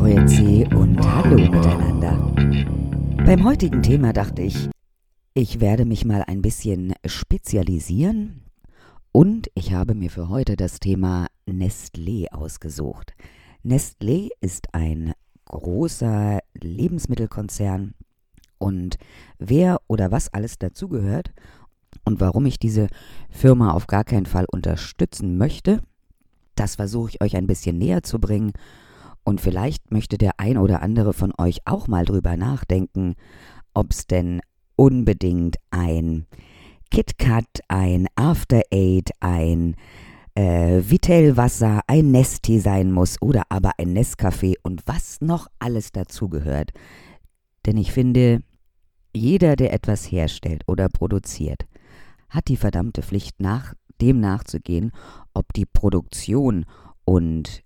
Grüezi und Hallo miteinander. Beim heutigen Thema dachte ich, ich werde mich mal ein bisschen spezialisieren und ich habe mir für heute das Thema Nestlé ausgesucht. Nestlé ist ein großer Lebensmittelkonzern und wer oder was alles dazugehört und warum ich diese Firma auf gar keinen Fall unterstützen möchte, das versuche ich euch ein bisschen näher zu bringen und vielleicht möchte der ein oder andere von euch auch mal drüber nachdenken, ob es denn unbedingt ein KitKat, ein After Eight, ein äh, Vitellwasser, ein Nesti sein muss oder aber ein Nescafé und was noch alles dazugehört. Denn ich finde, jeder, der etwas herstellt oder produziert, hat die verdammte Pflicht, nach dem nachzugehen, ob die Produktion und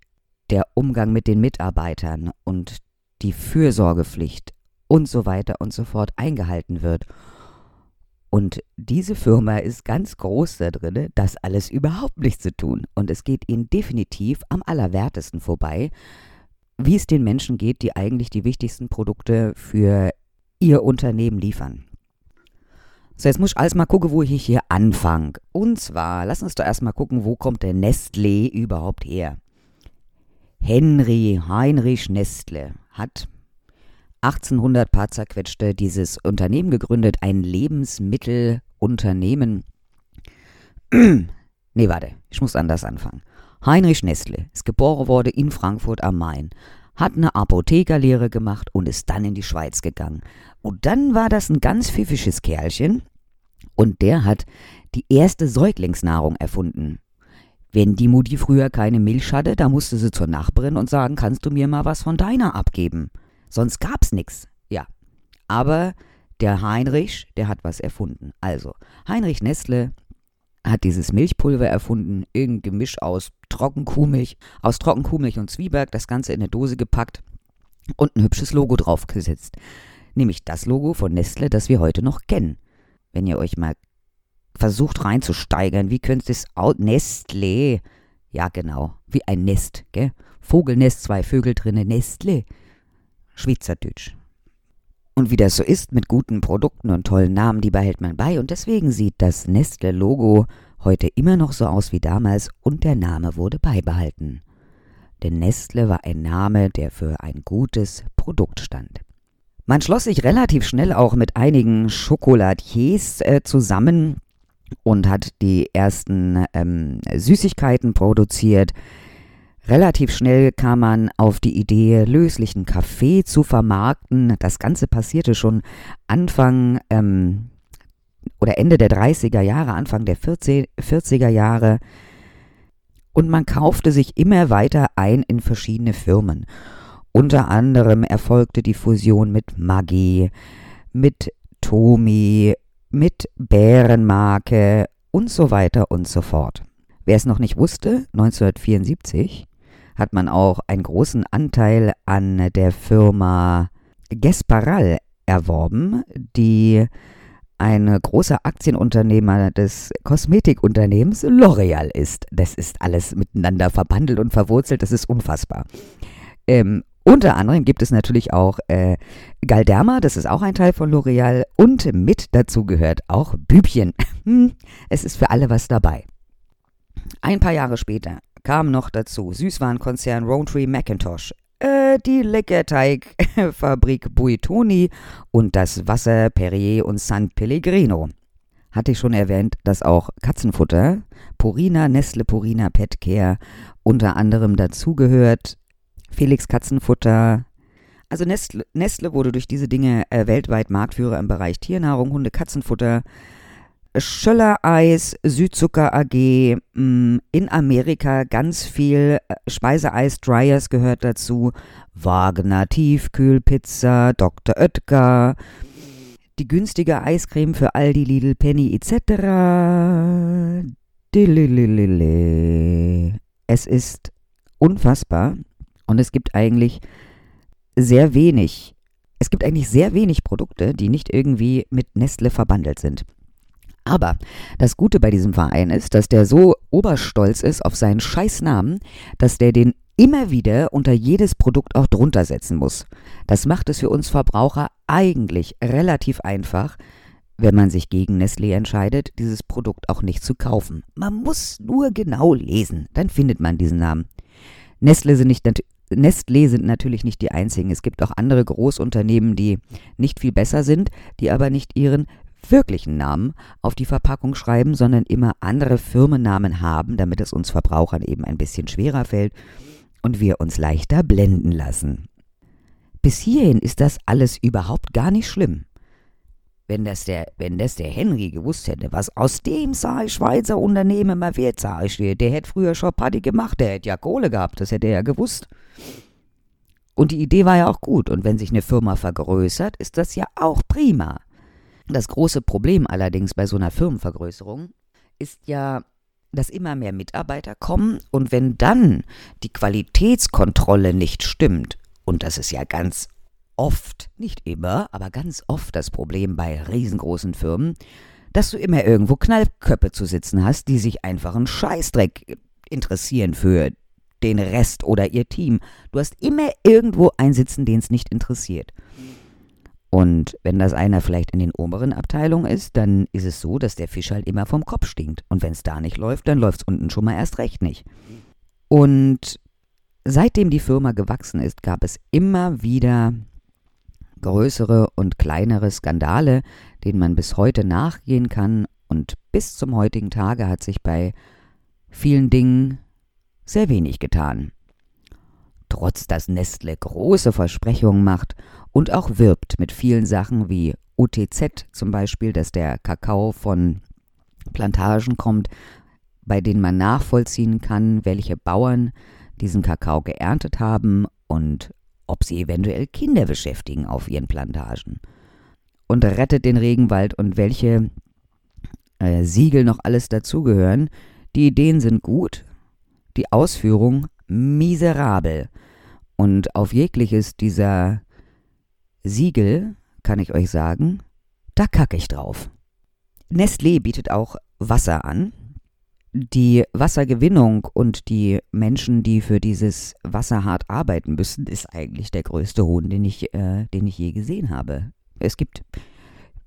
der Umgang mit den Mitarbeitern und die Fürsorgepflicht und so weiter und so fort eingehalten wird. Und diese Firma ist ganz groß da drin, das alles überhaupt nicht zu tun. Und es geht ihnen definitiv am allerwertesten vorbei, wie es den Menschen geht, die eigentlich die wichtigsten Produkte für ihr Unternehmen liefern. So, jetzt muss ich alles mal gucken, wo ich hier anfange. Und zwar, lass uns doch erstmal gucken, wo kommt der Nestlé überhaupt her? Henry Heinrich Nestle hat 1800 paar zerquetschte dieses Unternehmen gegründet, ein Lebensmittelunternehmen. nee, warte, ich muss anders anfangen. Heinrich Nestle ist geboren worden in Frankfurt am Main, hat eine Apothekerlehre gemacht und ist dann in die Schweiz gegangen. Und dann war das ein ganz pfiffisches Kerlchen und der hat die erste Säuglingsnahrung erfunden. Wenn die Mutti früher keine Milch hatte, da musste sie zur Nachbarin und sagen, kannst du mir mal was von deiner abgeben? Sonst gab's nix. Ja. Aber der Heinrich, der hat was erfunden. Also, Heinrich Nestle hat dieses Milchpulver erfunden, irgendein Gemisch aus Trockenkuhmilch, aus Trockenkuhmilch und Zwieback, das Ganze in eine Dose gepackt und ein hübsches Logo draufgesetzt. Nämlich das Logo von Nestle, das wir heute noch kennen. Wenn ihr euch mal versucht reinzusteigern. Wie könnte es aus? Nestle. Ja, genau. Wie ein Nest, gell? Vogelnest, zwei Vögel drinne, Nestle. Schweizerdeutsch. Und wie das so ist mit guten Produkten und tollen Namen, die behält man bei. Und deswegen sieht das Nestle-Logo heute immer noch so aus wie damals und der Name wurde beibehalten. Denn Nestle war ein Name, der für ein gutes Produkt stand. Man schloss sich relativ schnell auch mit einigen Schokoladiers äh, zusammen, und hat die ersten ähm, Süßigkeiten produziert. Relativ schnell kam man auf die Idee, löslichen Kaffee zu vermarkten. Das Ganze passierte schon Anfang ähm, oder Ende der 30er Jahre, Anfang der 40er Jahre. Und man kaufte sich immer weiter ein in verschiedene Firmen. Unter anderem erfolgte die Fusion mit Maggi, mit Tomi, mit Bärenmarke und so weiter und so fort. Wer es noch nicht wusste, 1974 hat man auch einen großen Anteil an der Firma Gesparal erworben, die ein großer Aktienunternehmer des Kosmetikunternehmens L'Oreal ist. Das ist alles miteinander verbandelt und verwurzelt, das ist unfassbar. Ähm, unter anderem gibt es natürlich auch äh, Galderma, das ist auch ein Teil von L'Oreal. Und mit dazu gehört auch Bübchen. Hm, es ist für alle was dabei. Ein paar Jahre später kam noch dazu Süßwarenkonzern Rowntree Macintosh, äh, die Leckerteigfabrik Buitoni und das Wasser Perrier und San Pellegrino. Hatte ich schon erwähnt, dass auch Katzenfutter, Purina, Nestle Purina Pet Care unter anderem dazugehört. Felix Katzenfutter. Also Nestle, Nestle wurde durch diese Dinge äh, weltweit Marktführer im Bereich Tiernahrung, Hunde, Katzenfutter. Schöller Eis, Südzucker AG, mh, mm, in Amerika ganz viel äh, Speiseeis, Dryers gehört dazu, Wagner Tiefkühlpizza, Dr. Oetker, die günstige Eiscreme für Aldi, Lidl, Penny etc. Es ist unfassbar. Und es gibt eigentlich sehr wenig, es gibt eigentlich sehr wenig Produkte, die nicht irgendwie mit Nestle verbandelt sind. Aber das Gute bei diesem Verein ist, dass der so oberstolz ist auf seinen Scheißnamen, dass der den immer wieder unter jedes Produkt auch drunter setzen muss. Das macht es für uns Verbraucher eigentlich relativ einfach, wenn man sich gegen Nestlé entscheidet, dieses Produkt auch nicht zu kaufen. Man muss nur genau lesen, dann findet man diesen Namen. Nestlé sind, nicht, Nestlé sind natürlich nicht die einzigen. Es gibt auch andere Großunternehmen, die nicht viel besser sind, die aber nicht ihren wirklichen Namen auf die Verpackung schreiben, sondern immer andere Firmennamen haben, damit es uns Verbrauchern eben ein bisschen schwerer fällt und wir uns leichter blenden lassen. Bis hierhin ist das alles überhaupt gar nicht schlimm. Wenn das der, wenn das der Henry gewusst hätte, was aus dem sei Schweizer Unternehmen mal wird, sag ich dir, der hätte früher schon Party gemacht, der hätte ja Kohle gehabt, das hätte er ja gewusst. Und die Idee war ja auch gut, und wenn sich eine Firma vergrößert, ist das ja auch prima. Das große Problem allerdings bei so einer Firmenvergrößerung ist ja, dass immer mehr Mitarbeiter kommen und wenn dann die Qualitätskontrolle nicht stimmt, und das ist ja ganz oft, nicht immer, aber ganz oft das Problem bei riesengroßen Firmen, dass du immer irgendwo Knallköppe zu sitzen hast, die sich einfach einen Scheißdreck interessieren für den Rest oder ihr Team. Du hast immer irgendwo einen sitzen, den es nicht interessiert. Und wenn das einer vielleicht in den oberen Abteilungen ist, dann ist es so, dass der Fisch halt immer vom Kopf stinkt. Und wenn es da nicht läuft, dann läuft es unten schon mal erst recht nicht. Und seitdem die Firma gewachsen ist, gab es immer wieder größere und kleinere Skandale, denen man bis heute nachgehen kann. Und bis zum heutigen Tage hat sich bei vielen Dingen sehr wenig getan. Trotz dass Nestle große Versprechungen macht und auch wirbt mit vielen Sachen wie UTZ zum Beispiel, dass der Kakao von Plantagen kommt, bei denen man nachvollziehen kann, welche Bauern diesen Kakao geerntet haben und ob sie eventuell Kinder beschäftigen auf ihren Plantagen. Und rettet den Regenwald und welche äh, Siegel noch alles dazugehören. Die Ideen sind gut, die Ausführung miserabel. Und auf jegliches dieser Siegel, kann ich euch sagen, da kacke ich drauf. Nestlé bietet auch Wasser an, die Wassergewinnung und die Menschen, die für dieses Wasser hart arbeiten müssen, ist eigentlich der größte Hohn, den ich, äh, den ich je gesehen habe. Es gibt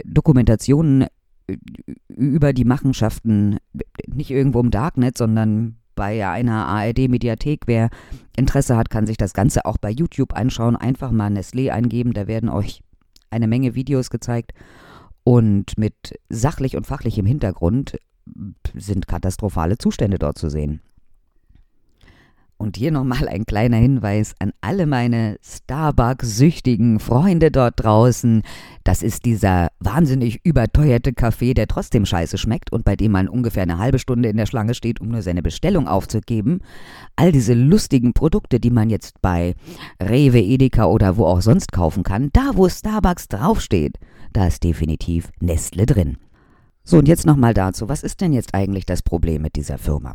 Dokumentationen über die Machenschaften, nicht irgendwo im Darknet, sondern bei einer ARD-Mediathek. Wer Interesse hat, kann sich das Ganze auch bei YouTube anschauen. Einfach mal Nestlé eingeben, da werden euch eine Menge Videos gezeigt. Und mit sachlich und fachlichem Hintergrund sind katastrophale Zustände dort zu sehen. Und hier nochmal ein kleiner Hinweis an alle meine Starbucks-süchtigen Freunde dort draußen. Das ist dieser wahnsinnig überteuerte Kaffee, der trotzdem scheiße schmeckt und bei dem man ungefähr eine halbe Stunde in der Schlange steht, um nur seine Bestellung aufzugeben. All diese lustigen Produkte, die man jetzt bei Rewe, Edeka oder wo auch sonst kaufen kann, da wo Starbucks draufsteht, da ist definitiv Nestle drin. So, und jetzt nochmal dazu, was ist denn jetzt eigentlich das Problem mit dieser Firma?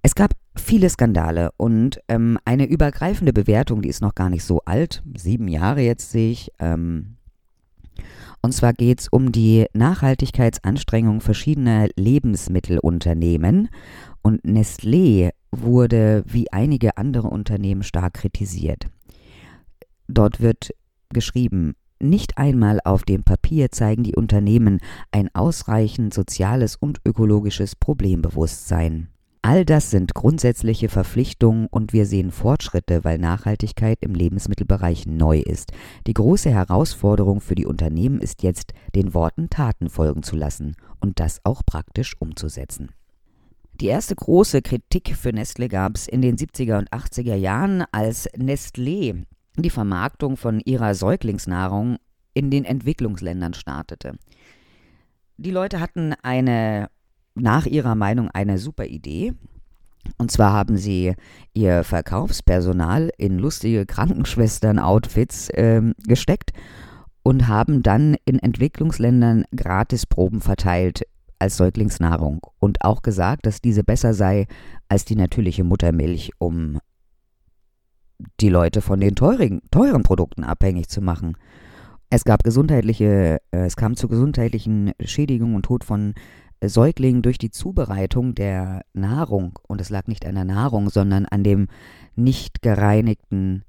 Es gab viele Skandale und ähm, eine übergreifende Bewertung, die ist noch gar nicht so alt, sieben Jahre jetzt sehe ich. Ähm, und zwar geht es um die Nachhaltigkeitsanstrengung verschiedener Lebensmittelunternehmen. Und Nestlé wurde wie einige andere Unternehmen stark kritisiert. Dort wird geschrieben, nicht einmal auf dem Papier zeigen die Unternehmen ein ausreichend soziales und ökologisches Problembewusstsein. All das sind grundsätzliche Verpflichtungen und wir sehen Fortschritte, weil Nachhaltigkeit im Lebensmittelbereich neu ist. Die große Herausforderung für die Unternehmen ist jetzt, den Worten Taten folgen zu lassen und das auch praktisch umzusetzen. Die erste große Kritik für Nestle gab es in den 70er und 80er Jahren, als Nestlé die Vermarktung von ihrer Säuglingsnahrung in den Entwicklungsländern startete. Die Leute hatten eine, nach ihrer Meinung, eine super Idee. Und zwar haben sie ihr Verkaufspersonal in lustige Krankenschwestern-Outfits äh, gesteckt und haben dann in Entwicklungsländern Gratisproben verteilt als Säuglingsnahrung und auch gesagt, dass diese besser sei als die natürliche Muttermilch, um die Leute von den teuren, teuren Produkten abhängig zu machen. Es gab gesundheitliche, äh, es kam zu gesundheitlichen Schädigungen und Tod von Säugling durch die Zubereitung der Nahrung, und es lag nicht an der Nahrung, sondern an dem nicht gereinigten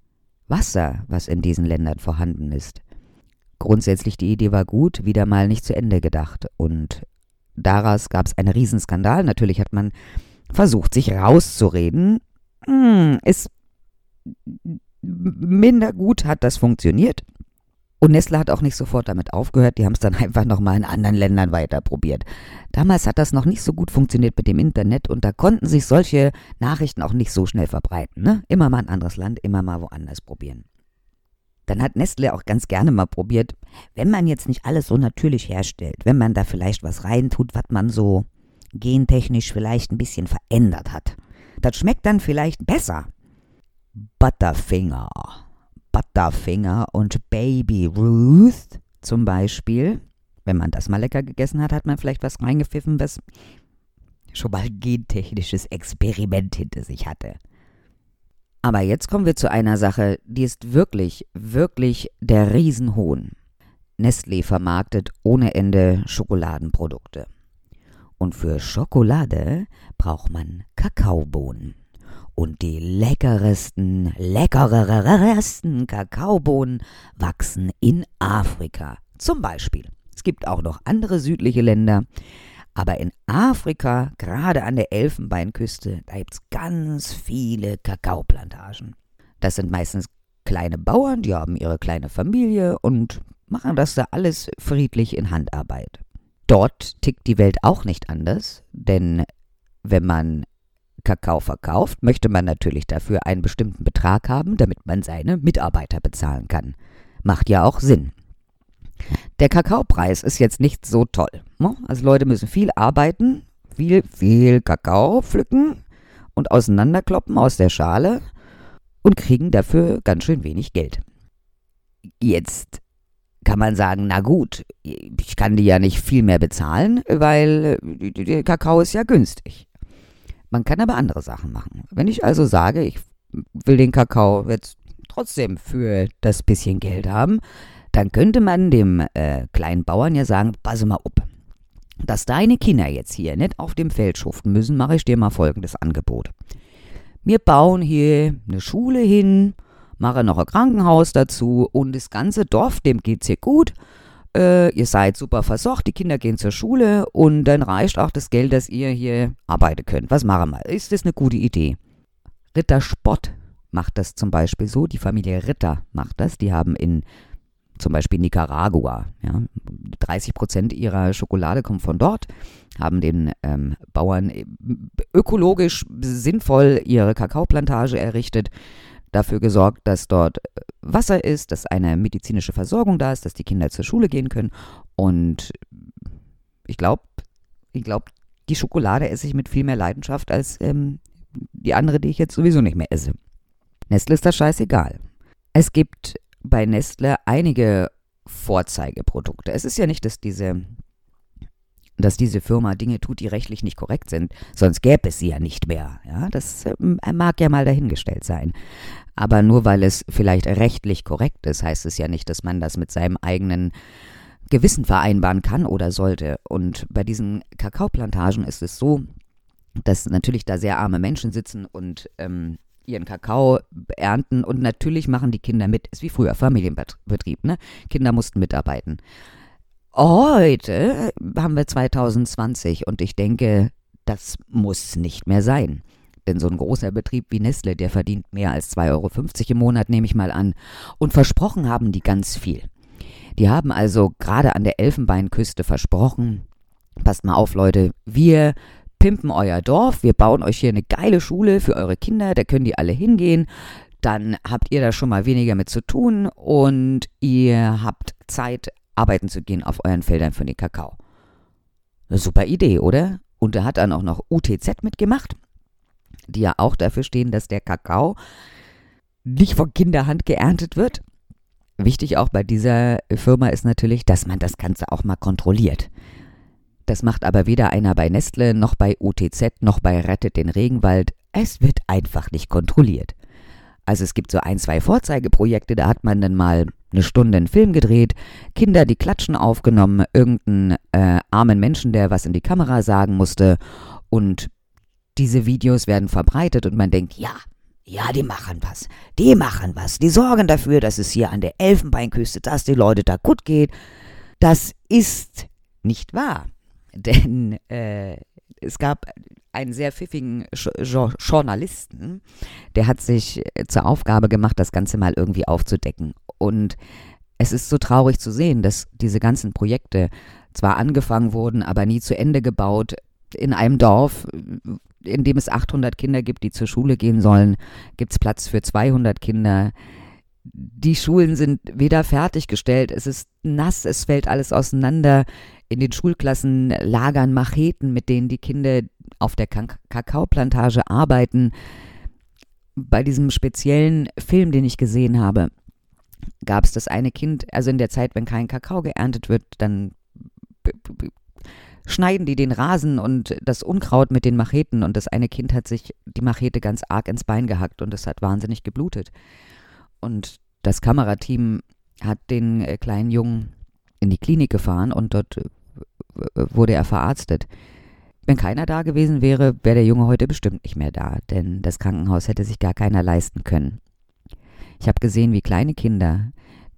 Wasser, was in diesen Ländern vorhanden ist. Grundsätzlich die Idee war gut, wieder mal nicht zu Ende gedacht. Und daraus gab es einen Riesenskandal. Natürlich hat man versucht, sich rauszureden. Hm, ist minder gut hat das funktioniert. Und Nestle hat auch nicht sofort damit aufgehört, die haben es dann einfach nochmal in anderen Ländern weiter probiert. Damals hat das noch nicht so gut funktioniert mit dem Internet und da konnten sich solche Nachrichten auch nicht so schnell verbreiten. Ne? Immer mal ein anderes Land, immer mal woanders probieren. Dann hat Nestle auch ganz gerne mal probiert, wenn man jetzt nicht alles so natürlich herstellt, wenn man da vielleicht was reintut, was man so gentechnisch vielleicht ein bisschen verändert hat. Das schmeckt dann vielleicht besser. Butterfinger. Butterfinger und Baby Ruth zum Beispiel. Wenn man das mal lecker gegessen hat, hat man vielleicht was reingepfiffen, was schon mal gentechnisches Experiment hinter sich hatte. Aber jetzt kommen wir zu einer Sache, die ist wirklich, wirklich der Riesenhohn. Nestlé vermarktet ohne Ende Schokoladenprodukte. Und für Schokolade braucht man Kakaobohnen und die leckeresten, leckeresten Kakaobohnen wachsen in Afrika. Zum Beispiel. Es gibt auch noch andere südliche Länder, aber in Afrika, gerade an der Elfenbeinküste, da gibt es ganz viele Kakaoplantagen. Das sind meistens kleine Bauern, die haben ihre kleine Familie und machen das da alles friedlich in Handarbeit. Dort tickt die Welt auch nicht anders, denn wenn man Kakao verkauft, möchte man natürlich dafür einen bestimmten Betrag haben, damit man seine Mitarbeiter bezahlen kann. Macht ja auch Sinn. Der Kakaopreis ist jetzt nicht so toll. Ne? Also Leute müssen viel arbeiten, viel, viel Kakao pflücken und auseinanderkloppen aus der Schale und kriegen dafür ganz schön wenig Geld. Jetzt kann man sagen, na gut, ich kann die ja nicht viel mehr bezahlen, weil der Kakao ist ja günstig. Man kann aber andere Sachen machen. Wenn ich also sage, ich will den Kakao jetzt trotzdem für das bisschen Geld haben, dann könnte man dem äh, kleinen Bauern ja sagen, pass mal up. Dass deine Kinder jetzt hier nicht auf dem Feld schuften müssen, mache ich dir mal folgendes Angebot. Wir bauen hier eine Schule hin, mache noch ein Krankenhaus dazu und das ganze Dorf, dem geht's hier gut äh, ihr seid super versorgt, die Kinder gehen zur Schule und dann reicht auch das Geld, dass ihr hier arbeiten könnt. Was machen wir? Ist das eine gute Idee? Ritter Spott macht das zum Beispiel so, die Familie Ritter macht das, die haben in zum Beispiel Nicaragua, ja, 30 Prozent ihrer Schokolade kommt von dort, haben den ähm, Bauern ökologisch sinnvoll ihre Kakaoplantage errichtet dafür gesorgt, dass dort äh, Wasser ist, dass eine medizinische Versorgung da ist, dass die Kinder zur Schule gehen können. Und ich glaube, ich glaube, die Schokolade esse ich mit viel mehr Leidenschaft als ähm, die andere, die ich jetzt sowieso nicht mehr esse. Nestle ist das scheißegal. Es gibt bei Nestle einige Vorzeigeprodukte. Es ist ja nicht, dass diese dass diese Firma Dinge tut, die rechtlich nicht korrekt sind, sonst gäbe es sie ja nicht mehr. Ja, das äh, mag ja mal dahingestellt sein. Aber nur weil es vielleicht rechtlich korrekt ist, heißt es ja nicht, dass man das mit seinem eigenen Gewissen vereinbaren kann oder sollte. Und bei diesen Kakaoplantagen ist es so, dass natürlich da sehr arme Menschen sitzen und ähm, ihren Kakao ernten und natürlich machen die Kinder mit. Ist wie früher Familienbetrieb, ne? Kinder mussten mitarbeiten. Heute haben wir 2020 und ich denke, das muss nicht mehr sein. Denn so ein großer Betrieb wie Nestle, der verdient mehr als 2,50 Euro im Monat, nehme ich mal an. Und versprochen haben die ganz viel. Die haben also gerade an der Elfenbeinküste versprochen, passt mal auf Leute, wir pimpen euer Dorf, wir bauen euch hier eine geile Schule für eure Kinder, da können die alle hingehen. Dann habt ihr da schon mal weniger mit zu tun und ihr habt Zeit, arbeiten zu gehen auf euren Feldern für den Kakao. Eine super Idee, oder? Und er hat dann auch noch UTZ mitgemacht, die ja auch dafür stehen, dass der Kakao nicht von Kinderhand geerntet wird. Wichtig auch bei dieser Firma ist natürlich, dass man das Ganze auch mal kontrolliert. Das macht aber weder einer bei Nestle noch bei UTZ noch bei Rettet den Regenwald. Es wird einfach nicht kontrolliert. Also es gibt so ein, zwei Vorzeigeprojekte, da hat man dann mal eine Stunde einen Film gedreht, Kinder, die klatschen aufgenommen, irgendeinen äh, armen Menschen, der was in die Kamera sagen musste und diese Videos werden verbreitet und man denkt, ja, ja, die machen was. Die machen was. Die sorgen dafür, dass es hier an der Elfenbeinküste, dass die Leute da gut geht. Das ist nicht wahr. Denn äh, es gab einen sehr pfiffigen Journalisten, der hat sich zur Aufgabe gemacht, das Ganze mal irgendwie aufzudecken. Und es ist so traurig zu sehen, dass diese ganzen Projekte zwar angefangen wurden, aber nie zu Ende gebaut. In einem Dorf, in dem es 800 Kinder gibt, die zur Schule gehen sollen, gibt es Platz für 200 Kinder. Die Schulen sind weder fertiggestellt, es ist nass, es fällt alles auseinander. In den Schulklassen lagern Macheten, mit denen die Kinder auf der Kakaoplantage arbeiten. Bei diesem speziellen Film, den ich gesehen habe, gab es das eine Kind, also in der Zeit, wenn kein Kakao geerntet wird, dann schneiden die den Rasen und das Unkraut mit den Macheten und das eine Kind hat sich die Machete ganz arg ins Bein gehackt und es hat wahnsinnig geblutet. Und das Kamerateam hat den äh, kleinen Jungen in die Klinik gefahren und dort äh, wurde er verarztet. Wenn keiner da gewesen wäre, wäre der Junge heute bestimmt nicht mehr da, denn das Krankenhaus hätte sich gar keiner leisten können. Ich habe gesehen, wie kleine Kinder,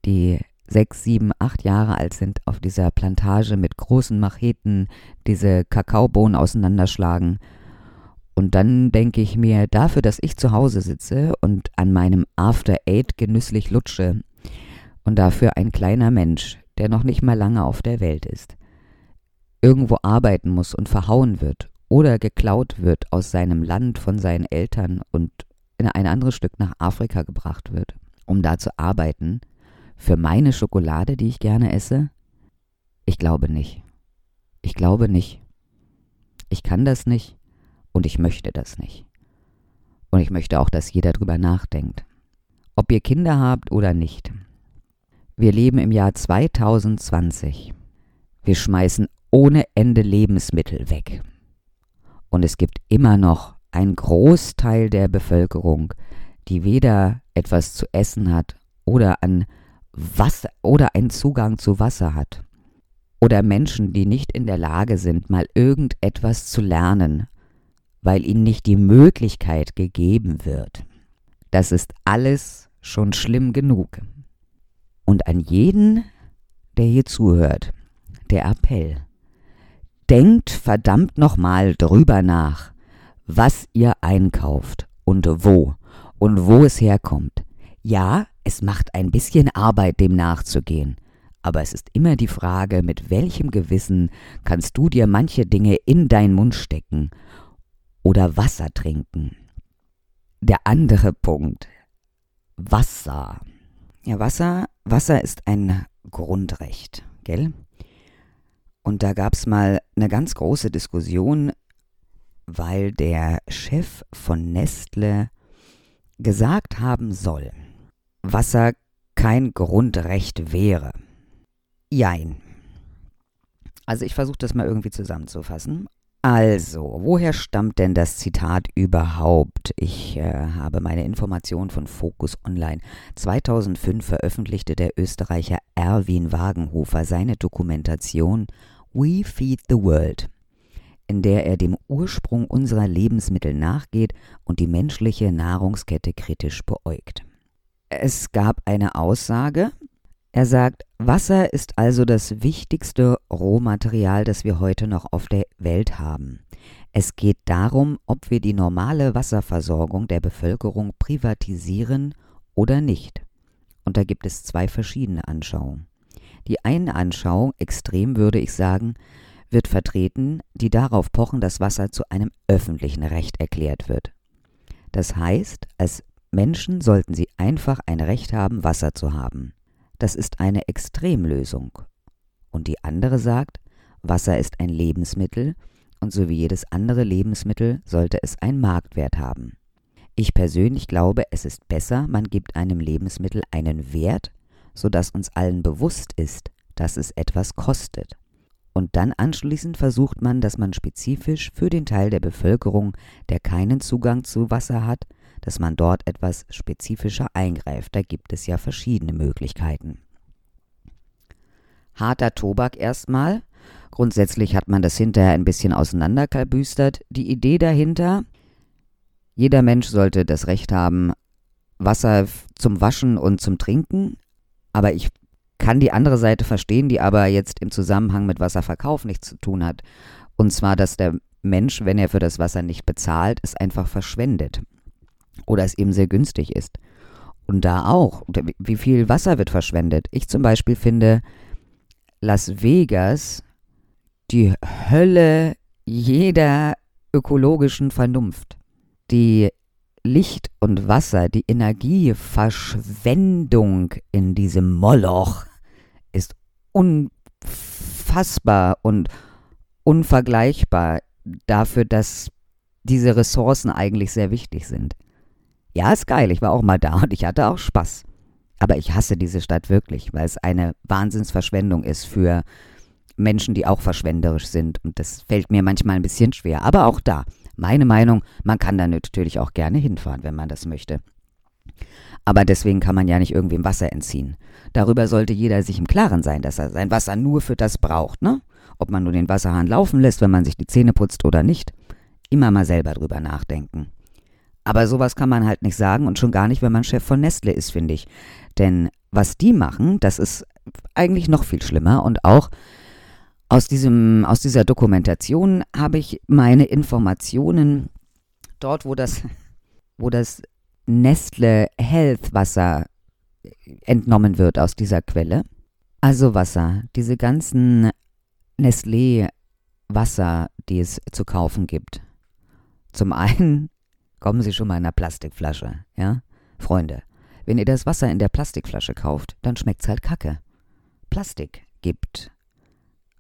die sechs, sieben, acht Jahre alt sind, auf dieser Plantage mit großen Macheten diese Kakaobohnen auseinanderschlagen. Und dann denke ich mir, dafür, dass ich zu Hause sitze und an meinem After Eight genüsslich lutsche, und dafür ein kleiner Mensch, der noch nicht mal lange auf der Welt ist, irgendwo arbeiten muss und verhauen wird oder geklaut wird aus seinem Land von seinen Eltern und in ein anderes Stück nach Afrika gebracht wird, um da zu arbeiten, für meine Schokolade, die ich gerne esse? Ich glaube nicht. Ich glaube nicht. Ich kann das nicht und ich möchte das nicht. Und ich möchte auch, dass jeder drüber nachdenkt. Ob ihr Kinder habt oder nicht. Wir leben im Jahr 2020. Wir schmeißen ohne Ende Lebensmittel weg. Und es gibt immer noch einen Großteil der Bevölkerung, die weder etwas zu essen hat oder an Wasser oder einen Zugang zu Wasser hat. Oder Menschen, die nicht in der Lage sind, mal irgendetwas zu lernen, weil ihnen nicht die Möglichkeit gegeben wird. Das ist alles schon schlimm genug. Und an jeden, der hier zuhört, der Appell. Denkt verdammt nochmal drüber nach, was ihr einkauft und wo und wo es herkommt. Ja, es macht ein bisschen Arbeit, dem nachzugehen. Aber es ist immer die Frage, mit welchem Gewissen kannst du dir manche Dinge in deinen Mund stecken oder Wasser trinken. Der andere Punkt. Wasser. Ja, Wasser, Wasser ist ein Grundrecht, gell? Und da gab es mal eine ganz große Diskussion, weil der Chef von Nestle gesagt haben soll, Wasser kein Grundrecht wäre. Jein. Also ich versuche das mal irgendwie zusammenzufassen. Also, woher stammt denn das Zitat überhaupt? Ich äh, habe meine Information von Focus Online. 2005 veröffentlichte der Österreicher Erwin Wagenhofer seine Dokumentation We Feed the World, in der er dem Ursprung unserer Lebensmittel nachgeht und die menschliche Nahrungskette kritisch beäugt. Es gab eine Aussage. Er sagt, Wasser ist also das wichtigste Rohmaterial, das wir heute noch auf der Welt haben. Es geht darum, ob wir die normale Wasserversorgung der Bevölkerung privatisieren oder nicht. Und da gibt es zwei verschiedene Anschauungen. Die eine Anschauung, extrem würde ich sagen, wird vertreten, die darauf pochen, dass Wasser zu einem öffentlichen Recht erklärt wird. Das heißt, als Menschen sollten sie einfach ein Recht haben, Wasser zu haben. Das ist eine Extremlösung. Und die andere sagt, Wasser ist ein Lebensmittel und so wie jedes andere Lebensmittel sollte es einen Marktwert haben. Ich persönlich glaube, es ist besser, man gibt einem Lebensmittel einen Wert, sodass uns allen bewusst ist, dass es etwas kostet. Und dann anschließend versucht man, dass man spezifisch für den Teil der Bevölkerung, der keinen Zugang zu Wasser hat, dass man dort etwas spezifischer eingreift. Da gibt es ja verschiedene Möglichkeiten. harter Tobak erstmal. Grundsätzlich hat man das hinterher ein bisschen auseinanderkalbüstert. Die Idee dahinter, jeder Mensch sollte das Recht haben, Wasser zum Waschen und zum Trinken. Aber ich kann die andere Seite verstehen, die aber jetzt im Zusammenhang mit Wasserverkauf nichts zu tun hat. Und zwar, dass der Mensch, wenn er für das Wasser nicht bezahlt, es einfach verschwendet. Oder es eben sehr günstig ist. Und da auch, wie viel Wasser wird verschwendet? Ich zum Beispiel finde Las Vegas die Hölle jeder ökologischen Vernunft. Die Licht und Wasser, die Energieverschwendung in diesem Moloch ist unfassbar und unvergleichbar dafür, dass diese Ressourcen eigentlich sehr wichtig sind. Ja, ist geil, ich war auch mal da und ich hatte auch Spaß. Aber ich hasse diese Stadt wirklich, weil es eine Wahnsinnsverschwendung ist für Menschen, die auch verschwenderisch sind. Und das fällt mir manchmal ein bisschen schwer. Aber auch da, meine Meinung, man kann da natürlich auch gerne hinfahren, wenn man das möchte. Aber deswegen kann man ja nicht irgendwem Wasser entziehen. Darüber sollte jeder sich im Klaren sein, dass er sein Wasser nur für das braucht, ne? Ob man nur den Wasserhahn laufen lässt, wenn man sich die Zähne putzt oder nicht. Immer mal selber drüber nachdenken. Aber sowas kann man halt nicht sagen und schon gar nicht, wenn man Chef von Nestle ist, finde ich. Denn was die machen, das ist eigentlich noch viel schlimmer und auch aus, diesem, aus dieser Dokumentation habe ich meine Informationen dort, wo das, wo das Nestle Health Wasser entnommen wird aus dieser Quelle. Also Wasser, diese ganzen Nestlé Wasser, die es zu kaufen gibt. Zum einen kommen sie schon mal in einer Plastikflasche, ja? Freunde, wenn ihr das Wasser in der Plastikflasche kauft, dann schmeckt's halt kacke. Plastik gibt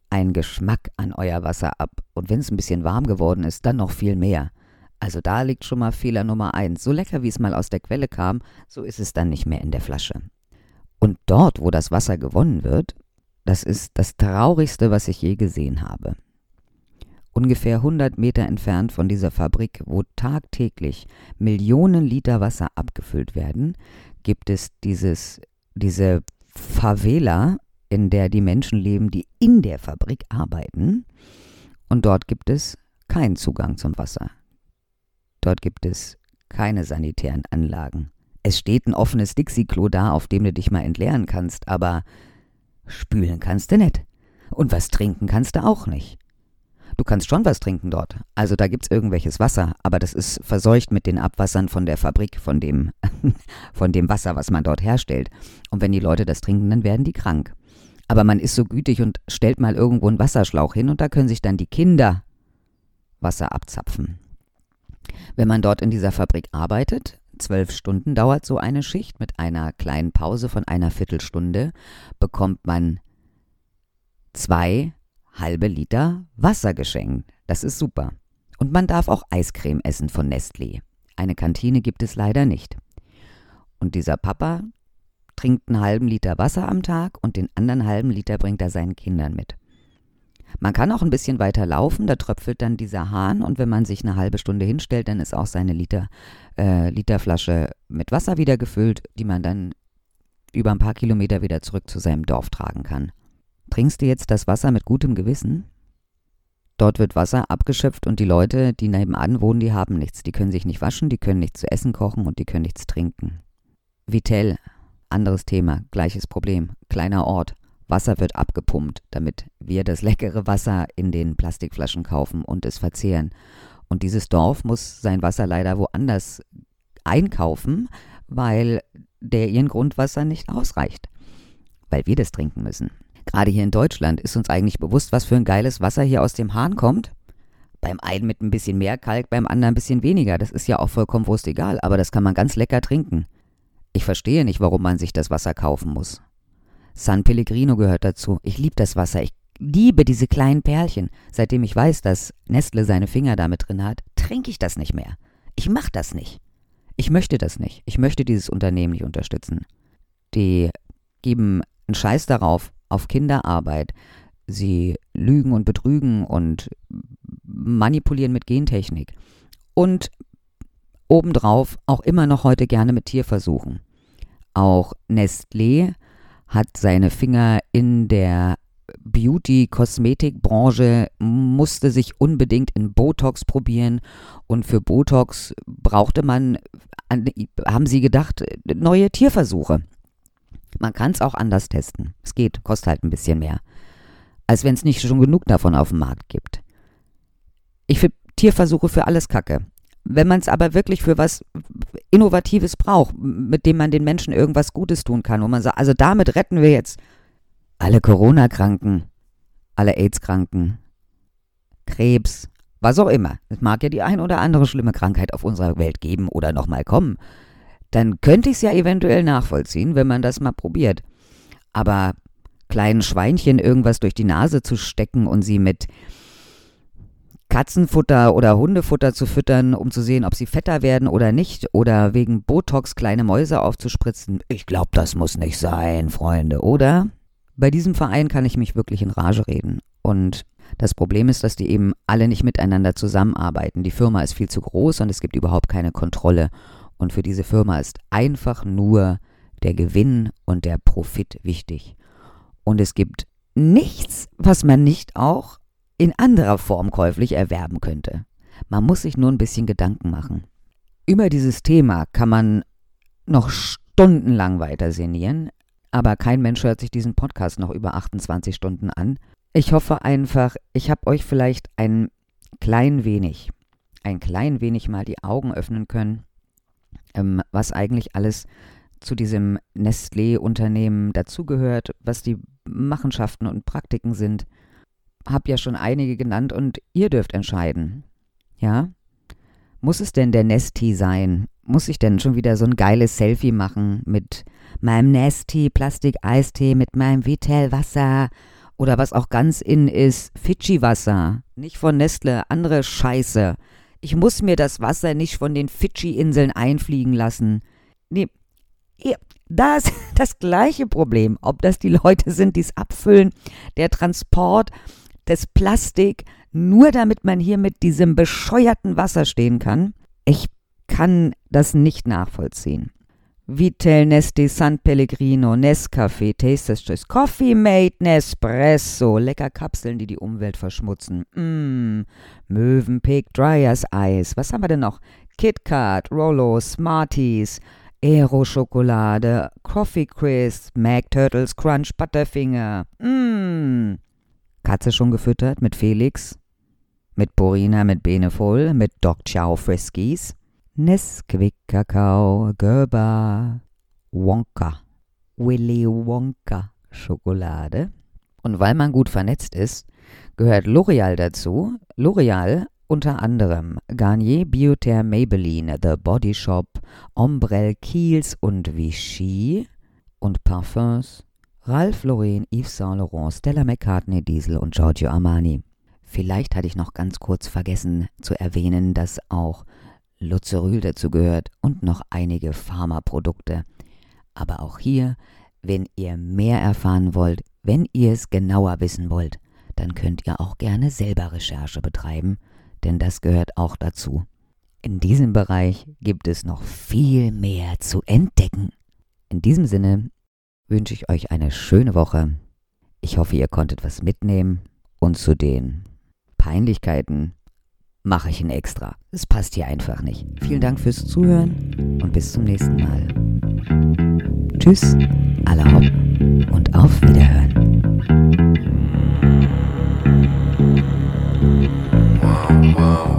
einen Geschmack an euer Wasser ab. Und wenn es ein bisschen warm geworden ist, dann noch viel mehr. Also da liegt schon mal Fehler Nummer eins. So lecker, wie es mal aus der Quelle kam, so ist es dann nicht mehr in der Flasche. Und dort, wo das Wasser gewonnen wird, das ist das Traurigste, was ich je gesehen habe. Ungefähr 100 Meter entfernt von dieser Fabrik, wo tagtäglich Millionen Liter Wasser abgefüllt werden, gibt es dieses, diese Favela, in der die Menschen leben, die in der Fabrik arbeiten. Und dort gibt es keinen Zugang zum Wasser. Dort gibt es keine sanitären Anlagen. Es steht ein offenes Dixie-Klo da, auf dem du dich mal entleeren kannst, aber spülen kannst du nicht. Und was trinken kannst du auch nicht. Du kannst schon was trinken dort. Also da gibt's irgendwelches Wasser, aber das ist verseucht mit den Abwassern von der Fabrik, von dem, von dem Wasser, was man dort herstellt. Und wenn die Leute das trinken, dann werden die krank. Aber man ist so gütig und stellt mal irgendwo einen Wasserschlauch hin und da können sich dann die Kinder Wasser abzapfen. Wenn man dort in dieser Fabrik arbeitet, zwölf Stunden dauert so eine Schicht mit einer kleinen Pause von einer Viertelstunde, bekommt man zwei halbe Liter Wasser geschenkt. Das ist super. Und man darf auch Eiscreme essen von Nestlé. Eine Kantine gibt es leider nicht. Und dieser Papa, trinkt einen halben Liter Wasser am Tag und den anderen halben Liter bringt er seinen Kindern mit. Man kann auch ein bisschen weiter laufen, da tröpfelt dann dieser Hahn und wenn man sich eine halbe Stunde hinstellt, dann ist auch seine Liter, äh, Literflasche mit Wasser wieder gefüllt, die man dann über ein paar Kilometer wieder zurück zu seinem Dorf tragen kann. Trinkst du jetzt das Wasser mit gutem Gewissen? Dort wird Wasser abgeschöpft und die Leute, die nebenan wohnen, die haben nichts. Die können sich nicht waschen, die können nichts zu essen kochen und die können nichts trinken. Vitell anderes Thema, gleiches Problem. Kleiner Ort. Wasser wird abgepumpt, damit wir das leckere Wasser in den Plastikflaschen kaufen und es verzehren. Und dieses Dorf muss sein Wasser leider woanders einkaufen, weil der ihren Grundwasser nicht ausreicht. Weil wir das trinken müssen. Gerade hier in Deutschland ist uns eigentlich bewusst, was für ein geiles Wasser hier aus dem Hahn kommt. Beim einen mit ein bisschen mehr Kalk, beim anderen ein bisschen weniger. Das ist ja auch vollkommen wurscht egal, aber das kann man ganz lecker trinken. Ich verstehe nicht, warum man sich das Wasser kaufen muss. San Pellegrino gehört dazu. Ich liebe das Wasser. Ich liebe diese kleinen Perlchen. Seitdem ich weiß, dass Nestle seine Finger damit drin hat, trinke ich das nicht mehr. Ich mache das nicht. Ich möchte das nicht. Ich möchte dieses Unternehmen nicht unterstützen. Die geben einen Scheiß darauf, auf Kinderarbeit. Sie lügen und betrügen und manipulieren mit Gentechnik. Und obendrauf auch immer noch heute gerne mit Tierversuchen. Auch Nestlé hat seine Finger in der Beauty-Kosmetikbranche musste sich unbedingt in Botox probieren und für Botox brauchte man, haben sie gedacht, neue Tierversuche. Man kann es auch anders testen. Es geht, kostet halt ein bisschen mehr. Als wenn es nicht schon genug davon auf dem Markt gibt. Ich finde Tierversuche für alles Kacke. Wenn man es aber wirklich für was Innovatives braucht, mit dem man den Menschen irgendwas Gutes tun kann, wo man sagt, also damit retten wir jetzt alle Corona-Kranken, alle AIDS-Kranken, Krebs, was auch immer. Es mag ja die ein oder andere schlimme Krankheit auf unserer Welt geben oder nochmal kommen. Dann könnte ich es ja eventuell nachvollziehen, wenn man das mal probiert. Aber kleinen Schweinchen irgendwas durch die Nase zu stecken und sie mit Katzenfutter oder Hundefutter zu füttern, um zu sehen, ob sie fetter werden oder nicht, oder wegen Botox kleine Mäuse aufzuspritzen. Ich glaube, das muss nicht sein, Freunde, oder? Bei diesem Verein kann ich mich wirklich in Rage reden. Und das Problem ist, dass die eben alle nicht miteinander zusammenarbeiten. Die Firma ist viel zu groß und es gibt überhaupt keine Kontrolle. Und für diese Firma ist einfach nur der Gewinn und der Profit wichtig. Und es gibt nichts, was man nicht auch in anderer Form käuflich erwerben könnte. Man muss sich nur ein bisschen Gedanken machen. Über dieses Thema kann man noch stundenlang weiter sinnieren, aber kein Mensch hört sich diesen Podcast noch über 28 Stunden an. Ich hoffe einfach, ich habe euch vielleicht ein klein wenig, ein klein wenig mal die Augen öffnen können, ähm, was eigentlich alles zu diesem Nestlé-Unternehmen dazugehört, was die Machenschaften und Praktiken sind habe ja schon einige genannt und ihr dürft entscheiden. Ja? Muss es denn der Nesti sein? Muss ich denn schon wieder so ein geiles Selfie machen mit meinem Nesti Plastik-Eistee, mit meinem Vitel-Wasser oder was auch ganz in ist, Fidschi-Wasser? Nicht von Nestle, andere Scheiße. Ich muss mir das Wasser nicht von den Fidschi-Inseln einfliegen lassen. Nee, da ist das gleiche Problem, ob das die Leute sind, die es abfüllen, der Transport, das Plastik, nur damit man hier mit diesem bescheuerten Wasser stehen kann. Ich kann das nicht nachvollziehen. Vitel Nesti San Pellegrino, Nescafé, Taster's Choice, Coffee Mate, Nespresso, lecker Kapseln, die die Umwelt verschmutzen. Mmm, Mövenpick, Dryers Eis. Was haben wir denn noch? KitKat, Rollo, Smarties, Aero Schokolade, Coffee Crisp, Mac Turtles Crunch Butterfinger. Mmm, Katze schon gefüttert mit Felix, mit Borina, mit Benefol, mit Doc Chow Friskies, Nesquik Kakao, Gerber, Wonka, Willy Wonka Schokolade. Und weil man gut vernetzt ist, gehört L'Oreal dazu. L'Oreal unter anderem Garnier, Bioterre, Maybelline, The Body Shop, Ombrelle, Kiehl's und Vichy und Parfums Ralph Lauren, Yves Saint Laurent, Stella McCartney, Diesel und Giorgio Armani. Vielleicht hatte ich noch ganz kurz vergessen zu erwähnen, dass auch Luzeryl dazu gehört und noch einige Pharmaprodukte. Aber auch hier, wenn ihr mehr erfahren wollt, wenn ihr es genauer wissen wollt, dann könnt ihr auch gerne selber Recherche betreiben, denn das gehört auch dazu. In diesem Bereich gibt es noch viel mehr zu entdecken. In diesem Sinne wünsche ich euch eine schöne Woche. Ich hoffe, ihr konntet was mitnehmen und zu den Peinlichkeiten mache ich ein Extra. Es passt hier einfach nicht. Vielen Dank fürs Zuhören und bis zum nächsten Mal. Tschüss, allerhop und auf Wiederhören.